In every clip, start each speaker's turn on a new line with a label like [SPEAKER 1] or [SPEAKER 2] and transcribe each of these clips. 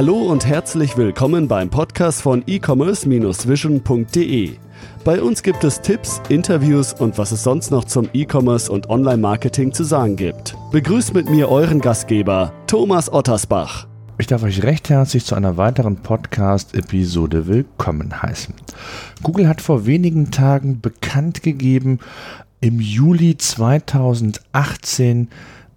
[SPEAKER 1] Hallo und herzlich willkommen beim Podcast von e-commerce-vision.de. Bei uns gibt es Tipps, Interviews und was es sonst noch zum E-Commerce und Online-Marketing zu sagen gibt. Begrüßt mit mir euren Gastgeber, Thomas Ottersbach.
[SPEAKER 2] Ich darf euch recht herzlich zu einer weiteren Podcast-Episode willkommen heißen. Google hat vor wenigen Tagen bekannt gegeben, im Juli 2018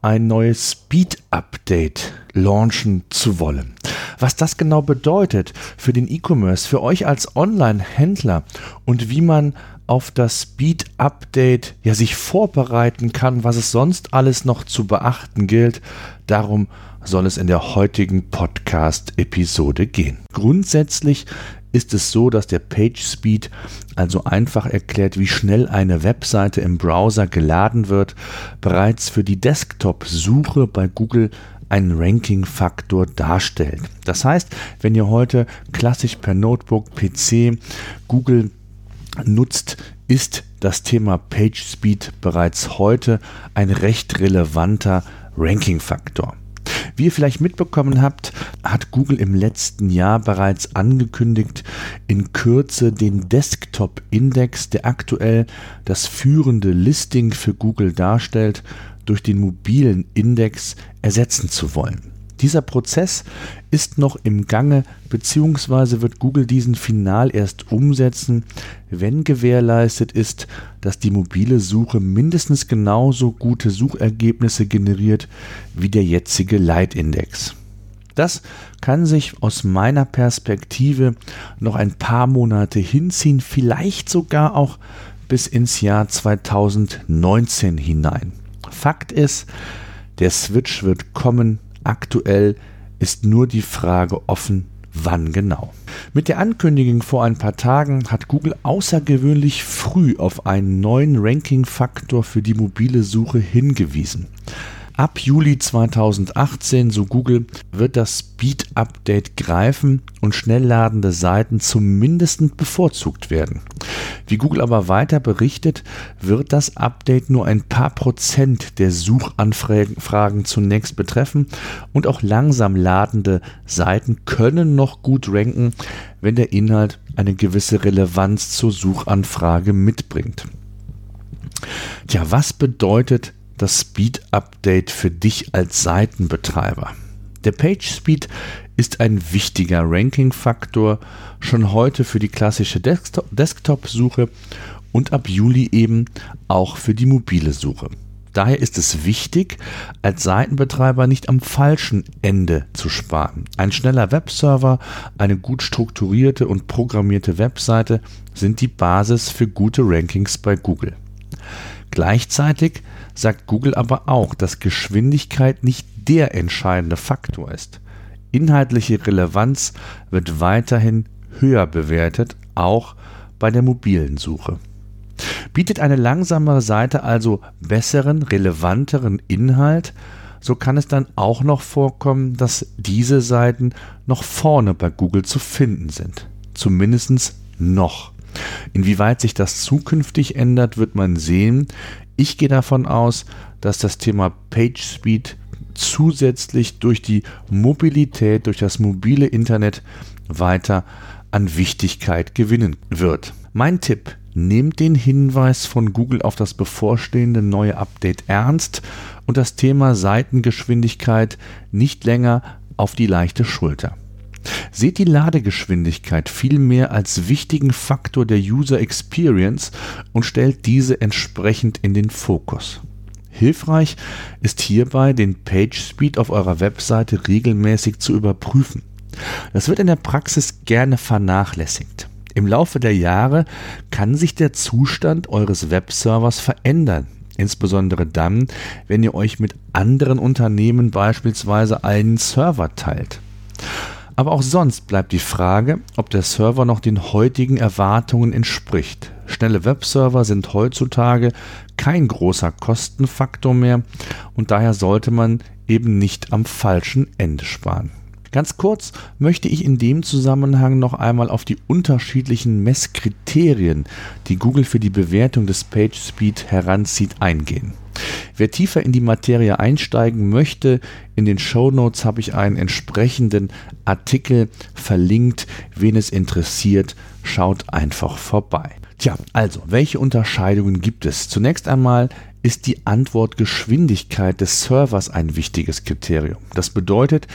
[SPEAKER 2] ein neues Speed-Update launchen zu wollen. Was das genau bedeutet für den E-Commerce, für euch als Online-Händler und wie man auf das Speed-Update ja sich vorbereiten kann, was es sonst alles noch zu beachten gilt, darum soll es in der heutigen Podcast-Episode gehen. Grundsätzlich ist es so, dass der PageSpeed also einfach erklärt, wie schnell eine Webseite im Browser geladen wird, bereits für die Desktop-Suche bei Google einen Ranking-Faktor darstellt. Das heißt, wenn ihr heute klassisch per Notebook, PC Google nutzt, ist das Thema PageSpeed bereits heute ein recht relevanter Ranking-Faktor. Wie ihr vielleicht mitbekommen habt, hat Google im letzten Jahr bereits angekündigt, in Kürze den Desktop-Index, der aktuell das führende Listing für Google darstellt, durch den mobilen Index ersetzen zu wollen. Dieser Prozess ist noch im Gange, beziehungsweise wird Google diesen final erst umsetzen, wenn gewährleistet ist, dass die mobile Suche mindestens genauso gute Suchergebnisse generiert wie der jetzige Leitindex. Das kann sich aus meiner Perspektive noch ein paar Monate hinziehen, vielleicht sogar auch bis ins Jahr 2019 hinein. Fakt ist, der Switch wird kommen, Aktuell ist nur die Frage offen, wann genau. Mit der Ankündigung vor ein paar Tagen hat Google außergewöhnlich früh auf einen neuen Ranking-Faktor für die mobile Suche hingewiesen. Ab Juli 2018, so Google, wird das Speed-Update greifen und schnell ladende Seiten zumindest bevorzugt werden. Wie Google aber weiter berichtet, wird das Update nur ein paar Prozent der Suchanfragen zunächst betreffen und auch langsam ladende Seiten können noch gut ranken, wenn der Inhalt eine gewisse Relevanz zur Suchanfrage mitbringt. Tja, was bedeutet das Speed Update für dich als Seitenbetreiber. Der Page Speed ist ein wichtiger Ranking-Faktor schon heute für die klassische Desktop-Suche und ab Juli eben auch für die mobile Suche. Daher ist es wichtig, als Seitenbetreiber nicht am falschen Ende zu sparen. Ein schneller Webserver, eine gut strukturierte und programmierte Webseite sind die Basis für gute Rankings bei Google. Gleichzeitig sagt Google aber auch, dass Geschwindigkeit nicht der entscheidende Faktor ist. Inhaltliche Relevanz wird weiterhin höher bewertet, auch bei der mobilen Suche. Bietet eine langsamere Seite also besseren, relevanteren Inhalt, so kann es dann auch noch vorkommen, dass diese Seiten noch vorne bei Google zu finden sind. Zumindest noch. Inwieweit sich das zukünftig ändert, wird man sehen. Ich gehe davon aus, dass das Thema PageSpeed zusätzlich durch die Mobilität, durch das mobile Internet weiter an Wichtigkeit gewinnen wird. Mein Tipp, nehmt den Hinweis von Google auf das bevorstehende neue Update ernst und das Thema Seitengeschwindigkeit nicht länger auf die leichte Schulter. Seht die Ladegeschwindigkeit vielmehr als wichtigen Faktor der User Experience und stellt diese entsprechend in den Fokus. Hilfreich ist hierbei, den Page Speed auf eurer Webseite regelmäßig zu überprüfen. Das wird in der Praxis gerne vernachlässigt. Im Laufe der Jahre kann sich der Zustand eures Webservers verändern, insbesondere dann, wenn ihr euch mit anderen Unternehmen beispielsweise einen Server teilt. Aber auch sonst bleibt die Frage, ob der Server noch den heutigen Erwartungen entspricht. Schnelle Webserver sind heutzutage kein großer Kostenfaktor mehr und daher sollte man eben nicht am falschen Ende sparen. Ganz kurz möchte ich in dem Zusammenhang noch einmal auf die unterschiedlichen Messkriterien, die Google für die Bewertung des PageSpeed heranzieht, eingehen. Wer tiefer in die Materie einsteigen möchte, in den Show Notes habe ich einen entsprechenden Artikel verlinkt. Wen es interessiert, schaut einfach vorbei. Tja, also, welche Unterscheidungen gibt es? Zunächst einmal ist die Antwortgeschwindigkeit des Servers ein wichtiges Kriterium. Das bedeutet,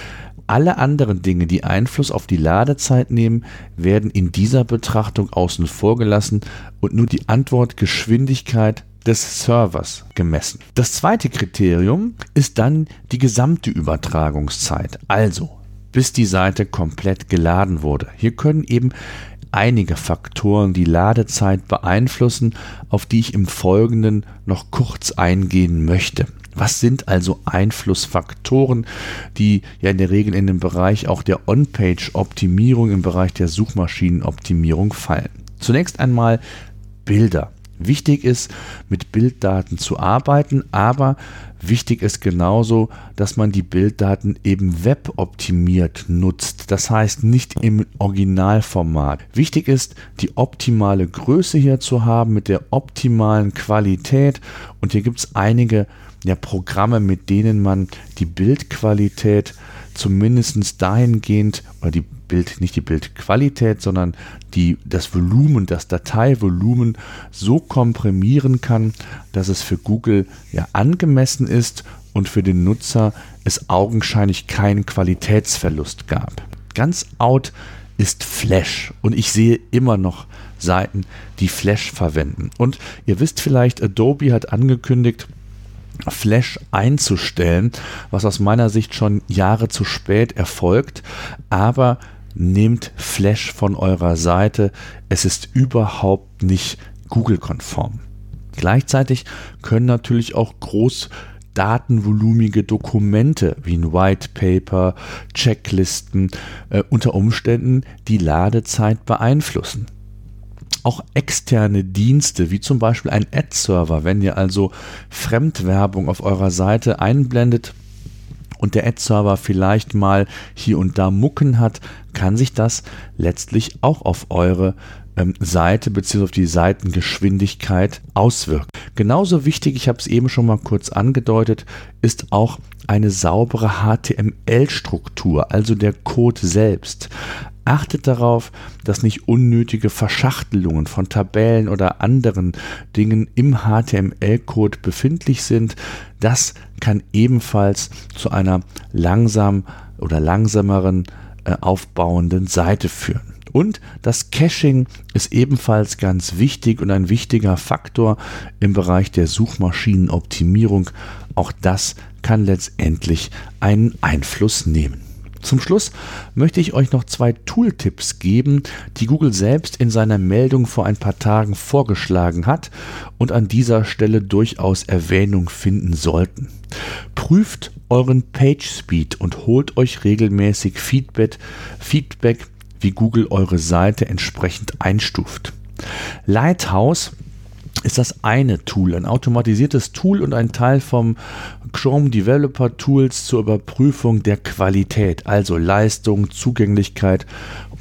[SPEAKER 2] alle anderen Dinge, die Einfluss auf die Ladezeit nehmen, werden in dieser Betrachtung außen vor gelassen und nur die Antwortgeschwindigkeit des Servers gemessen. Das zweite Kriterium ist dann die gesamte Übertragungszeit, also bis die Seite komplett geladen wurde. Hier können eben einige Faktoren die Ladezeit beeinflussen, auf die ich im Folgenden noch kurz eingehen möchte. Was sind also Einflussfaktoren, die ja in der Regel in den Bereich auch der On-Page-Optimierung, im Bereich der Suchmaschinenoptimierung fallen? Zunächst einmal Bilder. Wichtig ist, mit Bilddaten zu arbeiten, aber wichtig ist genauso, dass man die Bilddaten eben weboptimiert nutzt. Das heißt nicht im Originalformat. Wichtig ist, die optimale Größe hier zu haben mit der optimalen Qualität. Und hier gibt es einige ja, Programme, mit denen man die Bildqualität zumindest dahingehend, oder die Bild, nicht die Bildqualität, sondern die, das Volumen, das Dateivolumen so komprimieren kann, dass es für Google ja angemessen ist und für den Nutzer es augenscheinlich keinen Qualitätsverlust gab. Ganz out ist Flash und ich sehe immer noch Seiten, die Flash verwenden. Und ihr wisst vielleicht, Adobe hat angekündigt, Flash einzustellen, was aus meiner Sicht schon Jahre zu spät erfolgt, aber nehmt Flash von eurer Seite, es ist überhaupt nicht Google-konform. Gleichzeitig können natürlich auch groß datenvolumige Dokumente wie ein White Paper, Checklisten äh, unter Umständen die Ladezeit beeinflussen auch externe Dienste, wie zum Beispiel ein Ad-Server, wenn ihr also Fremdwerbung auf eurer Seite einblendet und der Ad-Server vielleicht mal hier und da Mucken hat, kann sich das letztlich auch auf eure ähm, Seite bzw. auf die Seitengeschwindigkeit auswirken. Genauso wichtig, ich habe es eben schon mal kurz angedeutet, ist auch eine saubere HTML-Struktur, also der Code selbst. Achtet darauf, dass nicht unnötige Verschachtelungen von Tabellen oder anderen Dingen im HTML-Code befindlich sind. Das kann ebenfalls zu einer langsam oder langsameren äh, aufbauenden Seite führen. Und das Caching ist ebenfalls ganz wichtig und ein wichtiger Faktor im Bereich der Suchmaschinenoptimierung. Auch das kann letztendlich einen Einfluss nehmen. Zum Schluss möchte ich euch noch zwei Tooltips geben, die Google selbst in seiner Meldung vor ein paar Tagen vorgeschlagen hat und an dieser Stelle durchaus Erwähnung finden sollten. Prüft euren Page Speed und holt euch regelmäßig Feedback, Feedback wie Google eure Seite entsprechend einstuft. Lighthouse ist das eine Tool, ein automatisiertes Tool und ein Teil vom Chrome Developer Tools zur Überprüfung der Qualität, also Leistung, Zugänglichkeit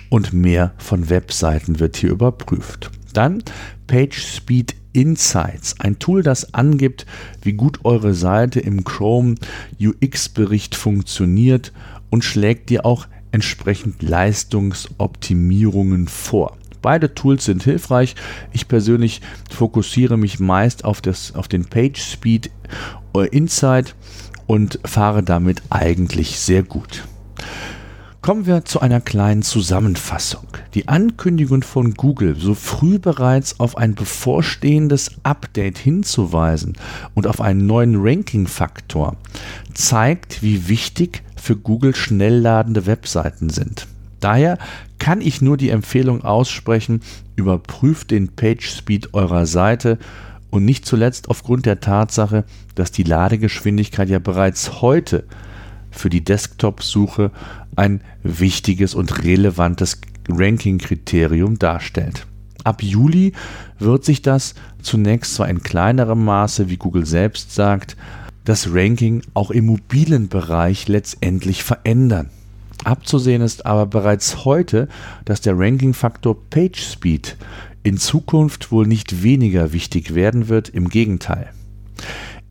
[SPEAKER 2] und mehr von Webseiten wird hier überprüft. Dann PageSpeed Insights, ein Tool, das angibt, wie gut eure Seite im Chrome UX-Bericht funktioniert und schlägt dir auch entsprechend Leistungsoptimierungen vor. Beide Tools sind hilfreich. Ich persönlich fokussiere mich meist auf, das, auf den Page Speed Insight und fahre damit eigentlich sehr gut. Kommen wir zu einer kleinen Zusammenfassung. Die Ankündigung von Google, so früh bereits auf ein bevorstehendes Update hinzuweisen und auf einen neuen Ranking-Faktor, zeigt, wie wichtig für Google schnellladende Webseiten sind. Daher kann ich nur die Empfehlung aussprechen, überprüft den Page Speed eurer Seite und nicht zuletzt aufgrund der Tatsache, dass die Ladegeschwindigkeit ja bereits heute für die Desktop-Suche ein wichtiges und relevantes Ranking-Kriterium darstellt. Ab Juli wird sich das zunächst zwar in kleinerem Maße, wie Google selbst sagt, das Ranking auch im mobilen Bereich letztendlich verändern. Abzusehen ist aber bereits heute, dass der Ranking-Faktor PageSpeed in Zukunft wohl nicht weniger wichtig werden wird, im Gegenteil.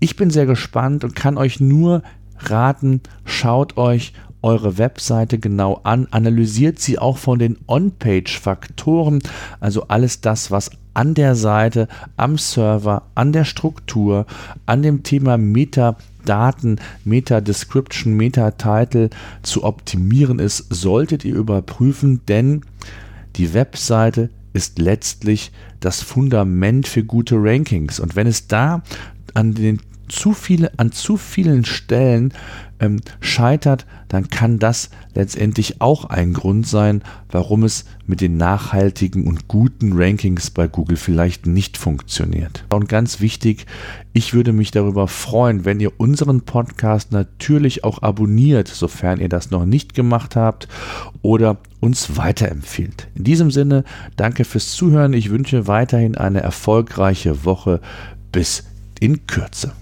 [SPEAKER 2] Ich bin sehr gespannt und kann euch nur raten, schaut euch eure Webseite genau an, analysiert sie auch von den On-Page-Faktoren, also alles das, was an der Seite, am Server, an der Struktur, an dem Thema Metadaten, Meta-Description, Meta-Title zu optimieren ist, solltet ihr überprüfen, denn die Webseite ist letztlich das Fundament für gute Rankings. Und wenn es da an den zu viele, an zu vielen Stellen ähm, scheitert, dann kann das letztendlich auch ein Grund sein, warum es mit den nachhaltigen und guten Rankings bei Google vielleicht nicht funktioniert. Und ganz wichtig, ich würde mich darüber freuen, wenn ihr unseren Podcast natürlich auch abonniert, sofern ihr das noch nicht gemacht habt oder uns weiterempfiehlt. In diesem Sinne, danke fürs Zuhören. Ich wünsche weiterhin eine erfolgreiche Woche. Bis in Kürze.